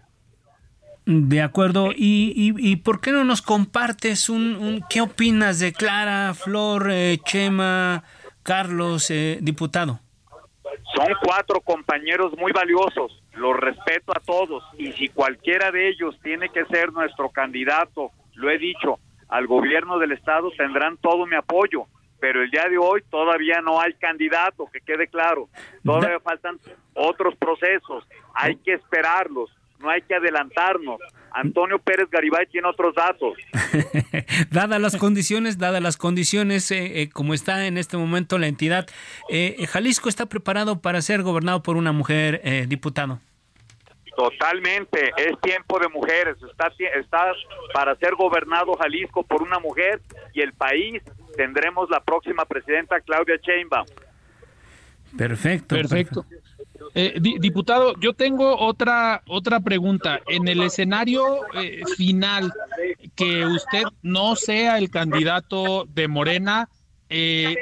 De acuerdo. ¿Y, y, por qué no nos compartes un, qué opinas de Clara, Flor, eh, Chema, Carlos, eh, diputado? Son cuatro compañeros muy valiosos, los respeto a todos. Y si cualquiera de ellos tiene que ser nuestro candidato, lo he dicho, al gobierno del estado tendrán todo mi apoyo, pero el día de hoy todavía no hay candidato, que quede claro, todavía faltan otros procesos, hay que esperarlos no hay que adelantarnos. Antonio Pérez Garibay tiene otros datos. [LAUGHS] dadas las condiciones, dadas las condiciones, eh, eh, como está en este momento la entidad, eh, Jalisco está preparado para ser gobernado por una mujer, diputado. Totalmente, es tiempo de mujeres, está, está para ser gobernado Jalisco por una mujer y el país tendremos la próxima presidenta Claudia Sheinbaum. Perfecto. Perfecto. Eh, diputado, yo tengo otra otra pregunta. En el escenario eh, final, que usted no sea el candidato de Morena, eh,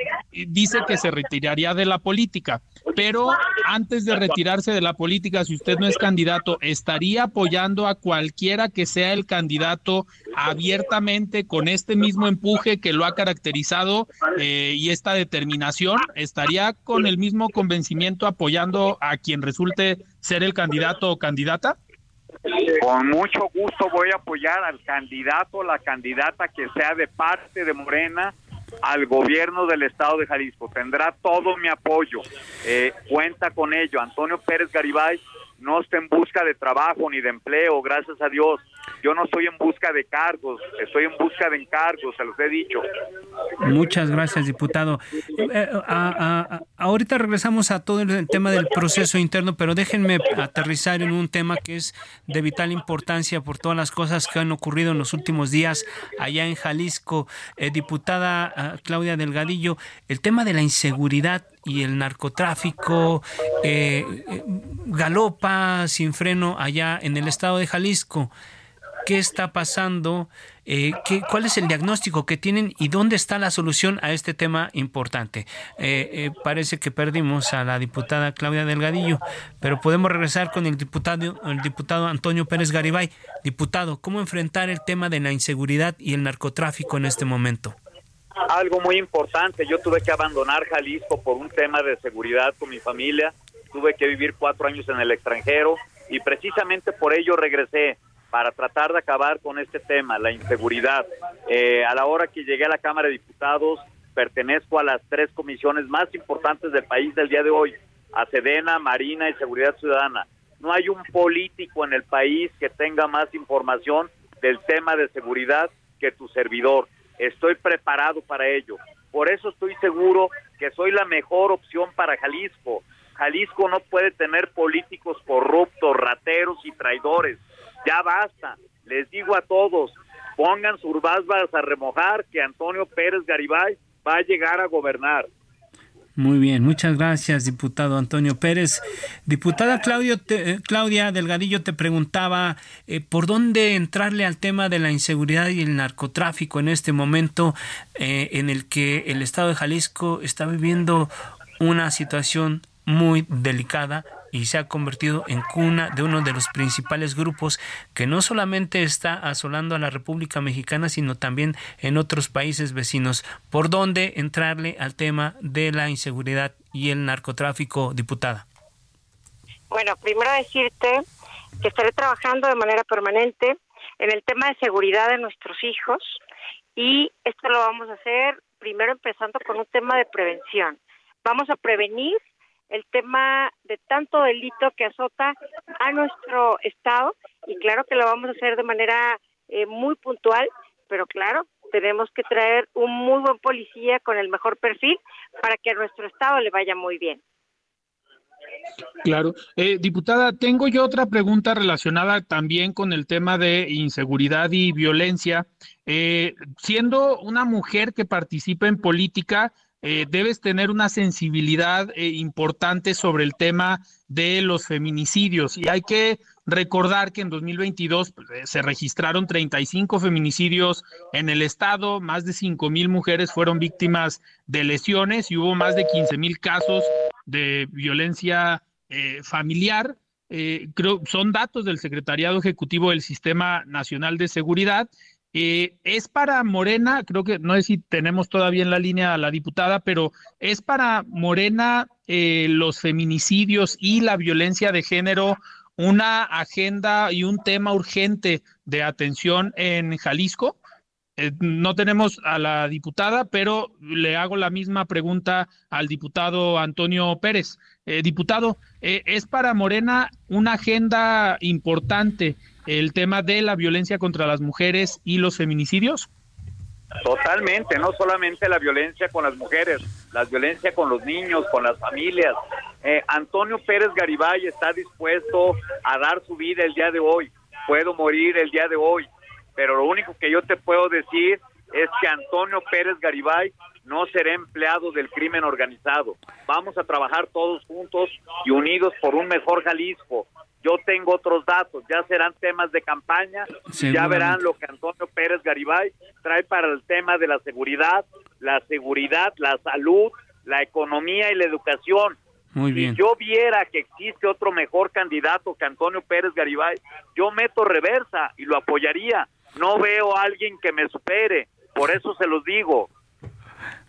dice que se retiraría de la política, pero antes de retirarse de la política, si usted no es candidato, ¿estaría apoyando a cualquiera que sea el candidato abiertamente con este mismo empuje que lo ha caracterizado eh, y esta determinación? ¿Estaría con el mismo convencimiento apoyando a quien resulte ser el candidato o candidata? Con mucho gusto voy a apoyar al candidato o la candidata que sea de parte de Morena al gobierno del estado de Jalisco. Tendrá todo mi apoyo. Eh, cuenta con ello. Antonio Pérez Garibay no está en busca de trabajo ni de empleo, gracias a Dios. Yo no estoy en busca de cargos, estoy en busca de encargos, se los he dicho. Muchas gracias, diputado. Eh, ahorita regresamos a todo el tema del proceso interno, pero déjenme aterrizar en un tema que es de vital importancia por todas las cosas que han ocurrido en los últimos días allá en Jalisco. Eh, diputada ah, Claudia Delgadillo, el tema de la inseguridad y el narcotráfico eh, eh, galopa sin freno allá en el estado de Jalisco. ¿Qué está pasando? Eh, ¿qué, ¿Cuál es el diagnóstico que tienen y dónde está la solución a este tema importante? parece que perdimos a la diputada Claudia Delgadillo, pero podemos regresar con el diputado, el diputado Antonio Pérez Garibay. Diputado, ¿cómo enfrentar el tema de la inseguridad y el narcotráfico en este momento? Algo muy importante. Yo tuve que abandonar Jalisco por un tema de seguridad con mi familia. Tuve que vivir cuatro años en el extranjero y precisamente por ello regresé para tratar de acabar con este tema, la inseguridad. Eh, a la hora que llegué a la Cámara de Diputados, pertenezco a las tres comisiones más importantes del país del día de hoy, a Sedena, Marina y Seguridad Ciudadana. No hay un político en el país que tenga más información del tema de seguridad que tu servidor estoy preparado para ello. Por eso estoy seguro que soy la mejor opción para Jalisco. Jalisco no puede tener políticos corruptos, rateros y traidores. Ya basta. Les digo a todos, pongan sus barbas a remojar que Antonio Pérez Garibay va a llegar a gobernar. Muy bien, muchas gracias, diputado Antonio Pérez. Diputada Claudio eh, Claudia Delgadillo te preguntaba eh, por dónde entrarle al tema de la inseguridad y el narcotráfico en este momento eh, en el que el Estado de Jalisco está viviendo una situación muy delicada y se ha convertido en cuna de uno de los principales grupos que no solamente está asolando a la República Mexicana, sino también en otros países vecinos. ¿Por dónde entrarle al tema de la inseguridad y el narcotráfico, diputada? Bueno, primero decirte que estaré trabajando de manera permanente en el tema de seguridad de nuestros hijos y esto lo vamos a hacer primero empezando con un tema de prevención. Vamos a prevenir el tema de tanto delito que azota a nuestro Estado y claro que lo vamos a hacer de manera eh, muy puntual, pero claro, tenemos que traer un muy buen policía con el mejor perfil para que a nuestro Estado le vaya muy bien. Claro. Eh, diputada, tengo yo otra pregunta relacionada también con el tema de inseguridad y violencia. Eh, siendo una mujer que participa en política, eh, debes tener una sensibilidad eh, importante sobre el tema de los feminicidios. Y hay que recordar que en 2022 pues, eh, se registraron 35 feminicidios en el estado, más de 5 mil mujeres fueron víctimas de lesiones y hubo más de 15 mil casos de violencia familiar. creo, son datos del Secretariado Ejecutivo del Sistema Nacional de Seguridad eh, es para Morena, creo que no sé si tenemos todavía en la línea a la diputada, pero es para Morena eh, los feminicidios y la violencia de género una agenda y un tema urgente de atención en Jalisco. Eh, no tenemos a la diputada, pero le hago la misma pregunta al diputado Antonio Pérez. diputado, ¿es para Morena una agenda importante el tema de la violencia contra las mujeres y los feminicidios? Totalmente, no solamente la violencia con las mujeres, la violencia con los niños, con las familias. Eh, Antonio Pérez Garibay está dispuesto a dar su vida el día de hoy. Puedo morir el día de hoy, pero lo único que yo te puedo decir es que Antonio Pérez Garibay no será empleado del crimen organizado. Vamos a trabajar todos juntos y unidos por un mejor Jalisco, yo tengo otros datos, ya serán temas de campaña, ya verán lo que Antonio Pérez Garibay trae para el tema de la seguridad, la seguridad, la salud, la economía y la educación. Muy bien. Si yo viera que existe otro mejor candidato que Antonio Pérez Garibay, yo meto reversa y lo apoyaría. No veo a alguien que me supere, por eso se los digo.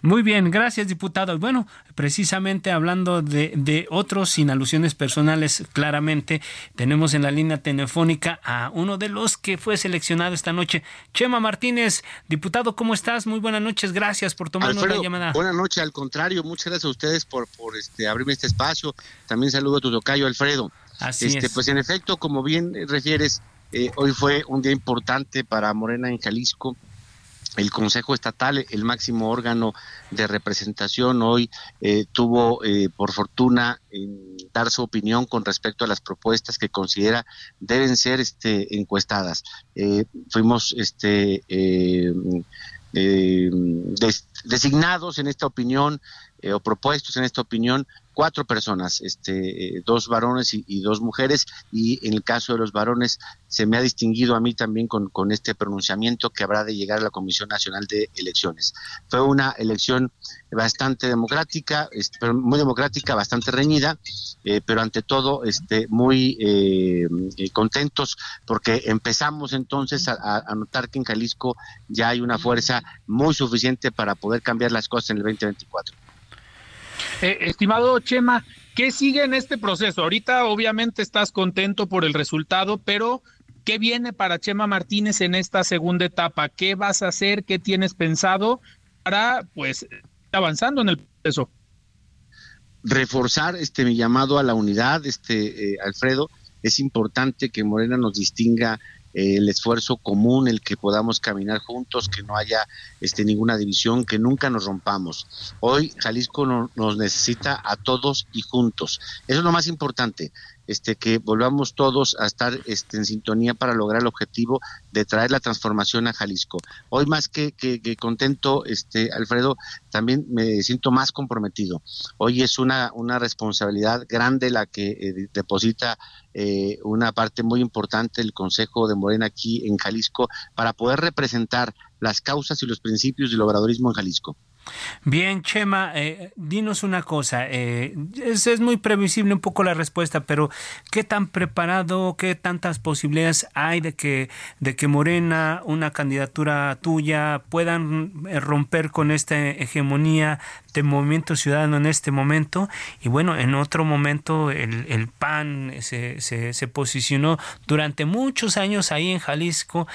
Muy bien, gracias diputado. Bueno, precisamente hablando de, otros sin alusiones personales, claramente tenemos en la línea telefónica a uno de los que fue seleccionado esta noche, Chema Martínez. Diputado, ¿cómo estás? Muy buenas noches, gracias por tomarnos la llamada. Buenas noches, al contrario, muchas gracias a ustedes por, por este, abrirme este espacio. También saludo a tu tocayo, Alfredo. Así este, es. Pues en efecto, como bien refieres, eh, hoy fue un día importante para Morena en Jalisco el Consejo Estatal, el máximo órgano de representación, hoy eh, tuvo, eh, por fortuna, dar su opinión con respecto a las propuestas que considera deben ser este, encuestadas. Eh, fuimos este, designados en esta opinión o propuestos en esta opinión cuatro personas, este, eh, dos varones y, dos mujeres, y en el caso de los varones se me ha distinguido a mí también con, con este pronunciamiento que habrá de llegar a la Comisión Nacional de Elecciones. Fue una elección bastante democrática, este, muy democrática, bastante reñida, eh, pero ante todo este, muy eh, contentos porque empezamos entonces a, a notar que en Jalisco ya hay una fuerza muy suficiente para poder cambiar las cosas en el 2024. Eh, estimado Chema, ¿qué sigue en este proceso? Ahorita obviamente estás contento por el resultado, pero ¿qué viene para Chema Martínez en esta segunda etapa? ¿Qué vas a hacer? ¿Qué tienes pensado para, pues, avanzando en el proceso? Reforzar este mi llamado a la unidad, este eh, Alfredo, es importante que Morena nos distinga el esfuerzo común, el que podamos caminar juntos, que no haya este, ninguna división, que nunca nos rompamos. Hoy Jalisco nos necesita a todos y juntos. Eso es lo más importante este, que volvamos todos a estar este, en sintonía para lograr el objetivo de traer la transformación a Jalisco. Hoy más que, que, contento, este, Alfredo, también me siento más comprometido. Hoy es una, una responsabilidad grande la que eh, deposita eh, una parte muy importante del Consejo de Morena aquí en Jalisco para poder representar las causas y los principios del obradorismo en Jalisco. Bien, Chema, eh, dinos una cosa. Eh, es, muy previsible un poco la respuesta, pero ¿qué tan preparado, qué tantas posibilidades hay de que, de que Morena, una candidatura tuya, puedan eh, romper con esta hegemonía de Movimiento Ciudadano en este momento? Y bueno, en otro momento el, el PAN se, se, se posicionó durante muchos años ahí en Jalisco.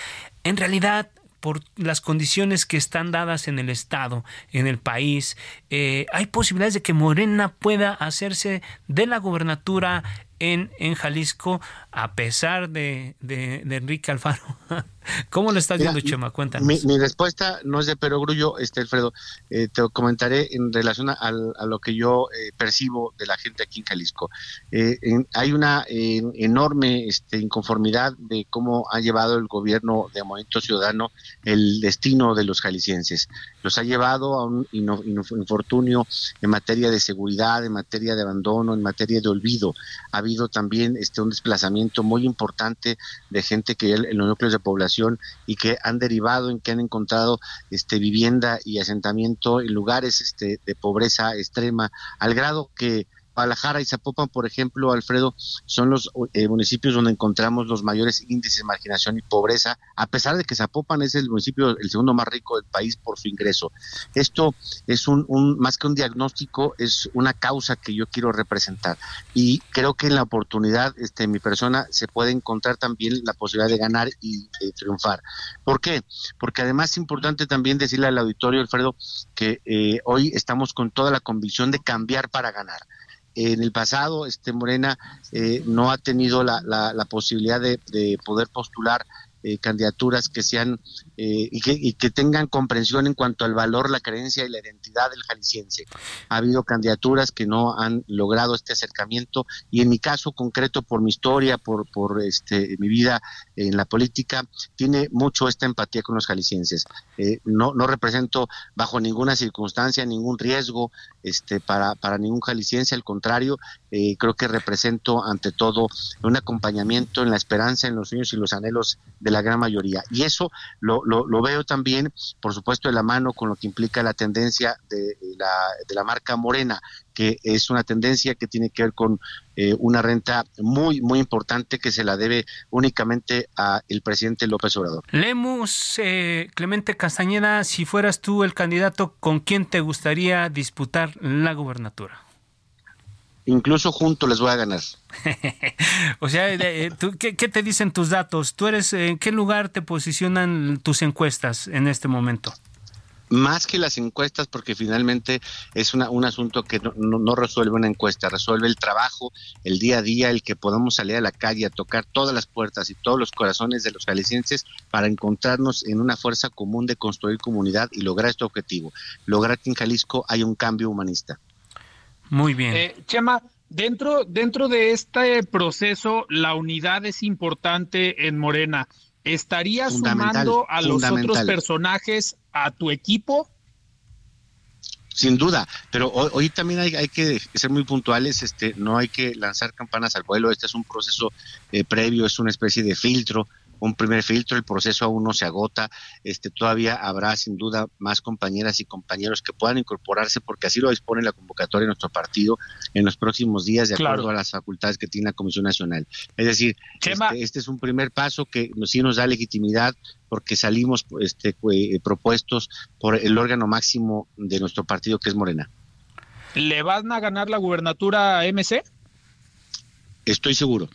En realidad, por las condiciones que están dadas en el Estado, en el país, eh, hay posibilidades de que Morena pueda hacerse de la gubernatura en, en Jalisco a pesar de, de, Enrique Alfaro. [LAUGHS] ¿Cómo lo estás viendo, Chema? Cuéntanos. Mi, respuesta no es de perogrullo, este Alfredo. Eh, te comentaré en relación a, lo que yo eh, percibo de la gente aquí en Jalisco. Eh, hay una enorme este, inconformidad de cómo ha llevado el gobierno de Movimiento Ciudadano el destino de los jaliscienses. Los ha llevado a un infortunio en materia de seguridad, en materia de abandono, en materia de olvido. Ha habido también este, un desplazamiento muy importante de gente que en los núcleos de población y que han derivado en que han encontrado este, vivienda y asentamiento en lugares este, de pobreza extrema, al grado que Guadalajara y Zapopan, por ejemplo, Alfredo, son los eh, municipios donde encontramos los mayores índices de marginación y pobreza, a pesar de que Zapopan es el municipio el segundo más rico del país por su ingreso. Esto es un, más que un diagnóstico, es una causa que yo quiero representar y creo que en la oportunidad, este, mi persona se puede encontrar también la posibilidad de ganar y triunfar. ¿Por qué? Porque además es importante también decirle al auditorio, Alfredo, que eh, hoy estamos con toda la convicción de cambiar para ganar en el pasado este Morena eh, no ha tenido la, la, posibilidad de, de, poder postular eh, candidaturas que sean eh, y, que, y, que, tengan comprensión en cuanto al valor, la creencia y la identidad del jalisciense. Ha habido candidaturas que no han logrado este acercamiento y en mi caso concreto, por mi historia, por, este, mi vida en la política, tiene mucho esta empatía con los jaliscienses. Eh, no, represento bajo ninguna circunstancia ningún riesgo este, para, para ningún jalisciense, al contrario, creo que represento ante todo un acompañamiento en la esperanza, en los sueños y los anhelos de de la gran mayoría. Y eso lo, veo también, por supuesto, de la mano con lo que implica la tendencia de la, de la marca Morena, que es una tendencia que tiene que ver con eh, una renta muy, muy importante que se la debe únicamente a el presidente López Obrador. Lemus, eh, Clemente Castañeda, si fueras tú el candidato, ¿con quién te gustaría disputar la gubernatura? Incluso juntos les voy a ganar. [LAUGHS] o sea, eh, ¿qué, te dicen tus datos? ¿Tú eres, en qué lugar te posicionan tus encuestas en este momento? Más que las encuestas, porque finalmente es una, un asunto que no, no, resuelve una encuesta, resuelve el trabajo, el día a día, el que podamos salir a la calle a tocar todas las puertas y todos los corazones de los jaliscienses para encontrarnos en una fuerza común de construir comunidad y lograr este objetivo, lograr que en Jalisco haya un cambio humanista. Muy bien. Eh, Chema, dentro, dentro de este proceso, la unidad es importante en Morena. ¿estarías sumando a los otros personajes a tu equipo? sin duda, pero hoy, también hay, hay, que ser muy puntuales, este, no hay que lanzar campanas al vuelo, este es un proceso eh, previo, es una especie de filtro un primer filtro, el proceso aún no se agota, este todavía habrá sin duda más compañeras y compañeros que puedan incorporarse porque así lo dispone la convocatoria de nuestro partido en los próximos días de acuerdo a las facultades que tiene la Comisión Nacional. Es decir, este, este, es un primer paso que sí nos da legitimidad porque salimos este, eh, propuestos por el órgano máximo de nuestro partido que es Morena. ¿Le van a ganar la gubernatura a MC? Estoy seguro.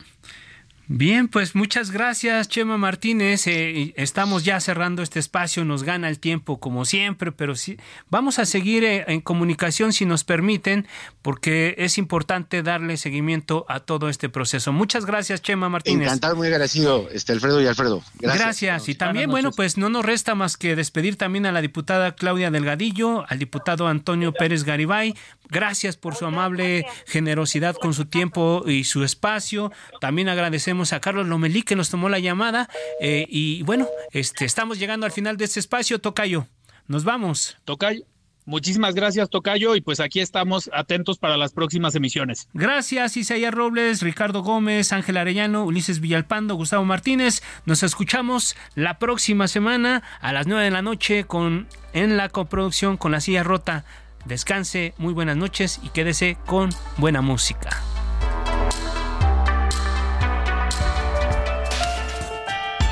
Bien, pues muchas gracias, Chema Martínez. Eh, estamos ya cerrando este espacio, nos gana el tiempo como siempre, pero sí, vamos a seguir eh, en comunicación si nos permiten, porque es importante darle seguimiento a todo este proceso. Muchas gracias, Chema Martínez. Encantado, muy agradecido, este Alfredo y Alfredo. Gracias. gracias. Y también, bueno, pues no nos resta más que despedir también a la diputada Claudia Delgadillo, al diputado Antonio Pérez Garibay. Gracias por su amable generosidad con su tiempo y su espacio. También agradecemos a Carlos Lomelí que nos tomó la llamada. Eh, y bueno, este, estamos llegando al final de este espacio, Tocayo. Nos vamos. Tocayo. Muchísimas gracias, Tocayo, y pues aquí estamos atentos para las próximas emisiones. Gracias, Isaías Robles, Ricardo Gómez, Ángel Arellano, Ulises Villalpando, Gustavo Martínez. Nos escuchamos la próxima semana a las 9 de la noche con en la coproducción con la silla rota. Descanse, muy buenas noches y quédese con buena música.